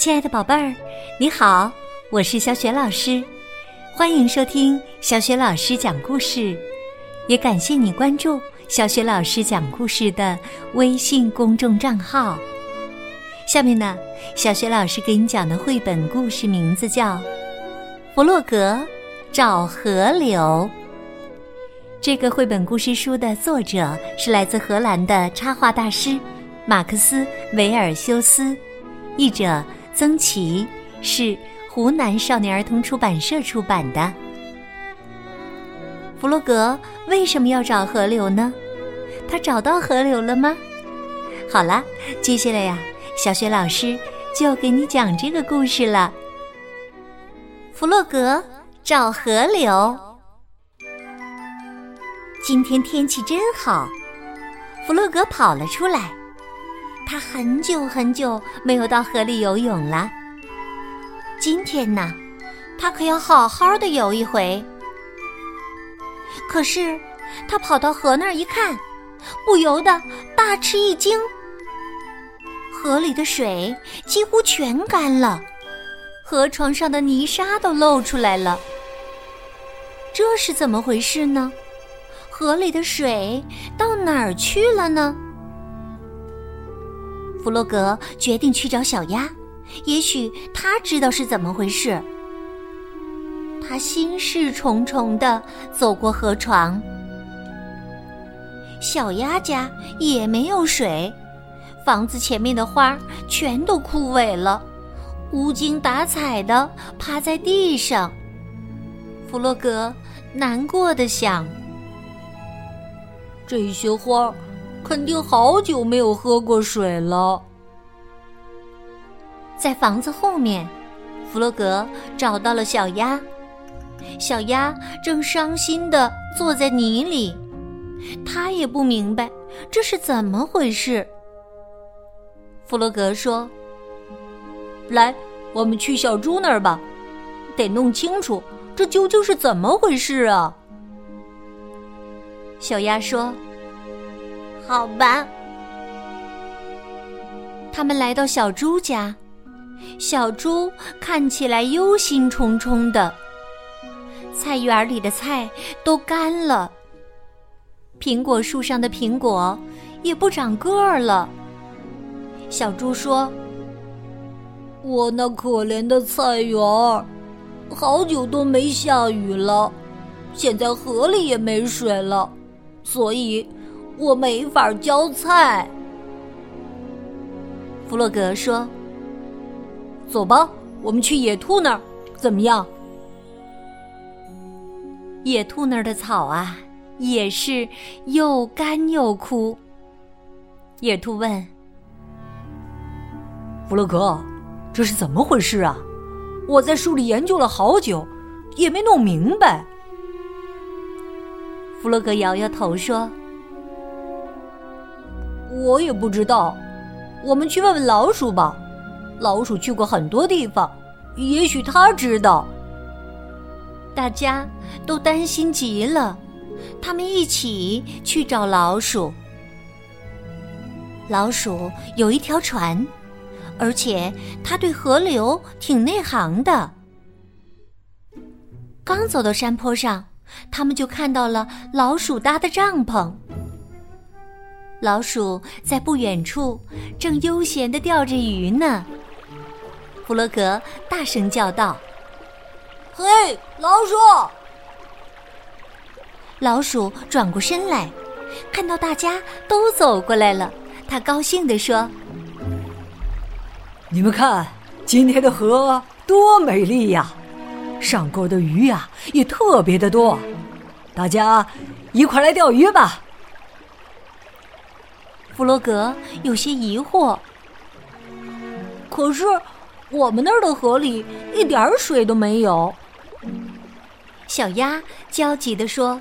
亲爱的宝贝儿，你好，我是小雪老师，欢迎收听小雪老师讲故事，也感谢你关注小雪老师讲故事的微信公众账号。下面呢，小雪老师给你讲的绘本故事名字叫《弗洛格找河流》。这个绘本故事书的作者是来自荷兰的插画大师马克思·维尔修斯，译者曾琦，是湖南少年儿童出版社出版的。弗洛格为什么要找河流呢？他找到河流了吗？好了，接下来呀，小雪老师就要给你讲这个故事了。弗洛格找河流。今天天气真好，弗洛格跑了出来。他很久很久没有到河里游泳了。今天呢，他可要好好的游一回。可是，他跑到河那儿一看，不由得大吃一惊。河里的水几乎全干了，河床上的泥沙都露出来了。这是怎么回事呢？河里的水到哪儿去了呢？弗洛格决定去找小鸭，也许他知道是怎么回事。他心事重重的走过河床，小鸭家也没有水，房子前面的花全都枯萎了，无精打采的趴在地上。弗洛格难过的想。这些花肯定好久没有喝过水了。在房子后面，弗洛格找到了小鸭。小鸭正伤心的坐在泥里，他也不明白这是怎么回事。弗洛格说：“来，我们去小猪那儿吧，得弄清楚这究竟是怎么回事啊。”小鸭说：“好吧。”他们来到小猪家，小猪看起来忧心忡忡的。菜园里的菜都干了，苹果树上的苹果也不长个儿了。小猪说：“我那可怜的菜园，好久都没下雨了，现在河里也没水了。”所以，我没法浇菜。弗洛格说：“走吧，我们去野兔那儿，怎么样？”野兔那儿的草啊，也是又干又枯。野兔问：“弗洛格，这是怎么回事啊？我在树里研究了好久，也没弄明白。”弗洛格摇摇头说：“我也不知道，我们去问问老鼠吧。老鼠去过很多地方，也许他知道。”大家都担心极了，他们一起去找老鼠。老鼠有一条船，而且他对河流挺内行的。刚走到山坡上。他们就看到了老鼠搭的帐篷。老鼠在不远处正悠闲的钓着鱼呢。弗洛格大声叫道：“嘿，老鼠！”老鼠转过身来，看到大家都走过来了，他高兴地说：“你们看，今天的河多美丽呀！”上钩的鱼呀，也特别的多，大家一块来钓鱼吧。弗洛格有些疑惑，可是我们那儿的河里一点水都没有。小鸭焦急地说：“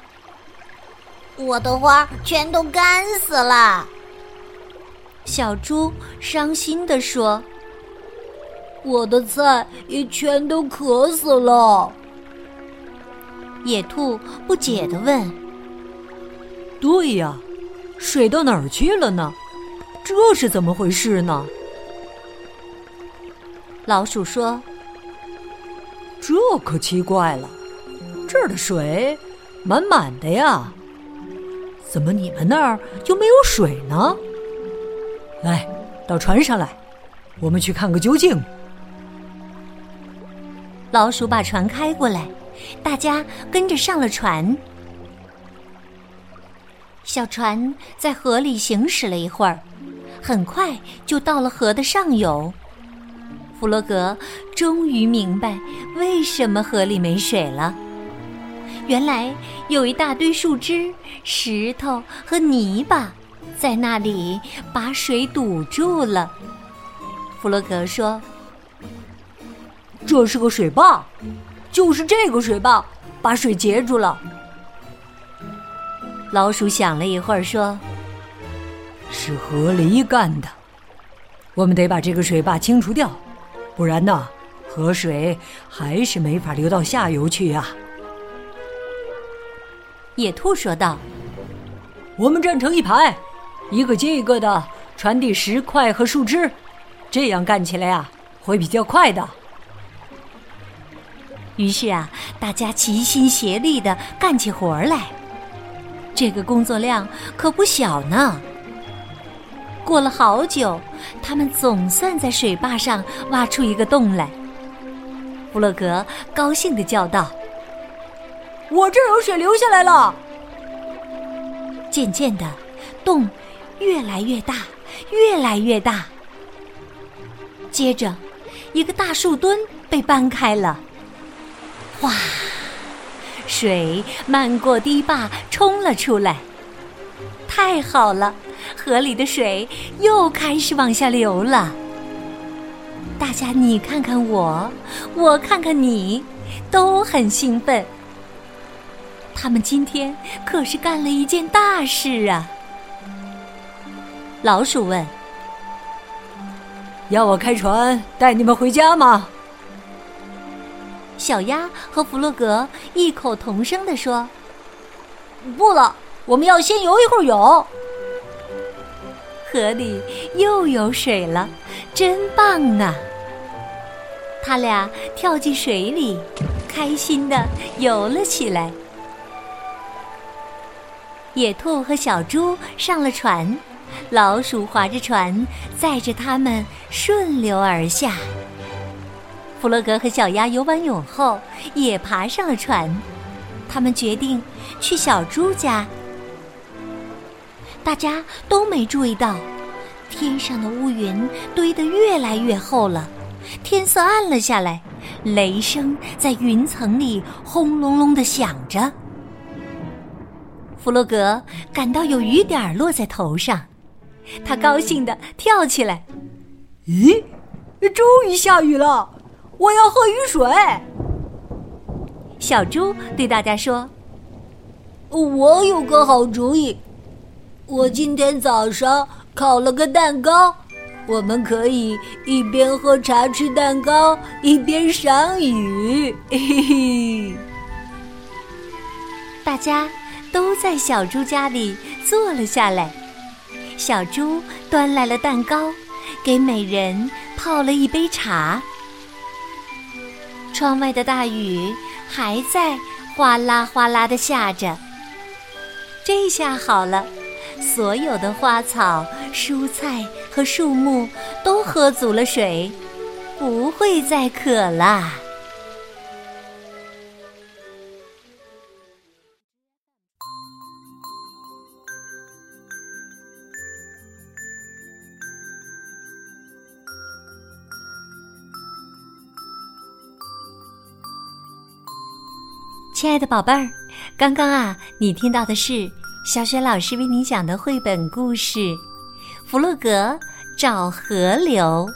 我的花全都干死了。”小猪伤心地说。我的菜也全都渴死了。野兔不解的问：“对呀，水到哪儿去了呢？这是怎么回事呢？”老鼠说：“这可奇怪了，这儿的水满满的呀，怎么你们那儿就没有水呢？来，到船上来，我们去看个究竟。”老鼠把船开过来，大家跟着上了船。小船在河里行驶了一会儿，很快就到了河的上游。弗洛格终于明白为什么河里没水了。原来有一大堆树枝、石头和泥巴在那里把水堵住了。弗洛格说：“这是个水坝，就是这个水坝把水截住了。”老鼠想了一会儿说：“是河狸干的，我们得把这个水坝清除掉。”不然呢，河水还是没法流到下游去呀。野兔说道：“我们站成一排，一个接一个的传递石块和树枝，这样干起来呀，会比较快的。”于是啊，大家齐心协力的干起活来，这个工作量可不小呢。过了好久，他们总算在水坝上挖出一个洞来。弗洛格高兴地叫道：“我这儿有水流下来了！”渐渐的，洞越来越大，越来越大。接着，一个大树墩被搬开了，哗，水漫过堤坝冲了出来。太好了！河里的水又开始往下流了。大家你看看我，我看看你，都很兴奋。他们今天可是干了一件大事啊！老鼠问：“要我开船带你们回家吗？”小鸭和弗洛格异口同声地说：“不了，我们要先游一会儿泳。”河里又有水了，真棒啊！他俩跳进水里，开心的游了起来。野兔和小猪上了船，老鼠划着船载着它们顺流而下。弗洛格和小鸭游完泳后，也爬上了船，他们决定去小猪家。大家都没注意到，天上的乌云堆得越来越厚了，天色暗了下来，雷声在云层里轰隆隆的响着。弗洛格感到有雨点落在头上，他高兴地跳起来。咦，终于下雨了！我要喝雨水。小猪对大家说：“我有个好主意。”我今天早上烤了个蛋糕，我们可以一边喝茶吃蛋糕，一边赏雨。嘿嘿，大家都在小猪家里坐了下来。小猪端来了蛋糕，给每人泡了一杯茶。窗外的大雨还在哗啦哗啦的下着。这下好了。所有的花草、蔬菜和树木都喝足了水，不会再渴了。亲爱的宝贝儿，刚刚啊，你听到的是。小雪老师为你讲的绘本故事《弗洛格找河流》。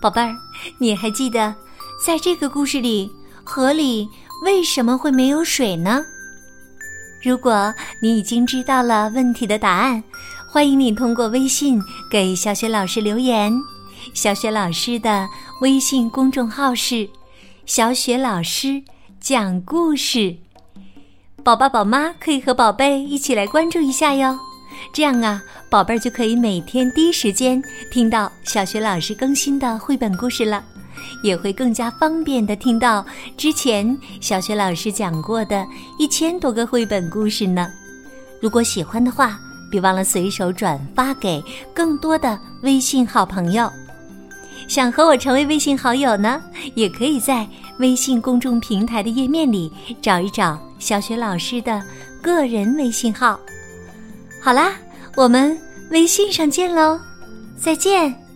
宝贝儿，你还记得在这个故事里，河里为什么会没有水呢？如果你已经知道了问题的答案，欢迎你通过微信给小雪老师留言。小雪老师的微信公众号是“小雪老师讲故事”。宝爸宝妈可以和宝贝一起来关注一下哟，这样啊，宝贝儿就可以每天第一时间听到小学老师更新的绘本故事了，也会更加方便的听到之前小学老师讲过的一千多个绘本故事呢。如果喜欢的话，别忘了随手转发给更多的微信好朋友。想和我成为微信好友呢，也可以在微信公众平台的页面里找一找小雪老师的个人微信号。好啦，我们微信上见喽，再见。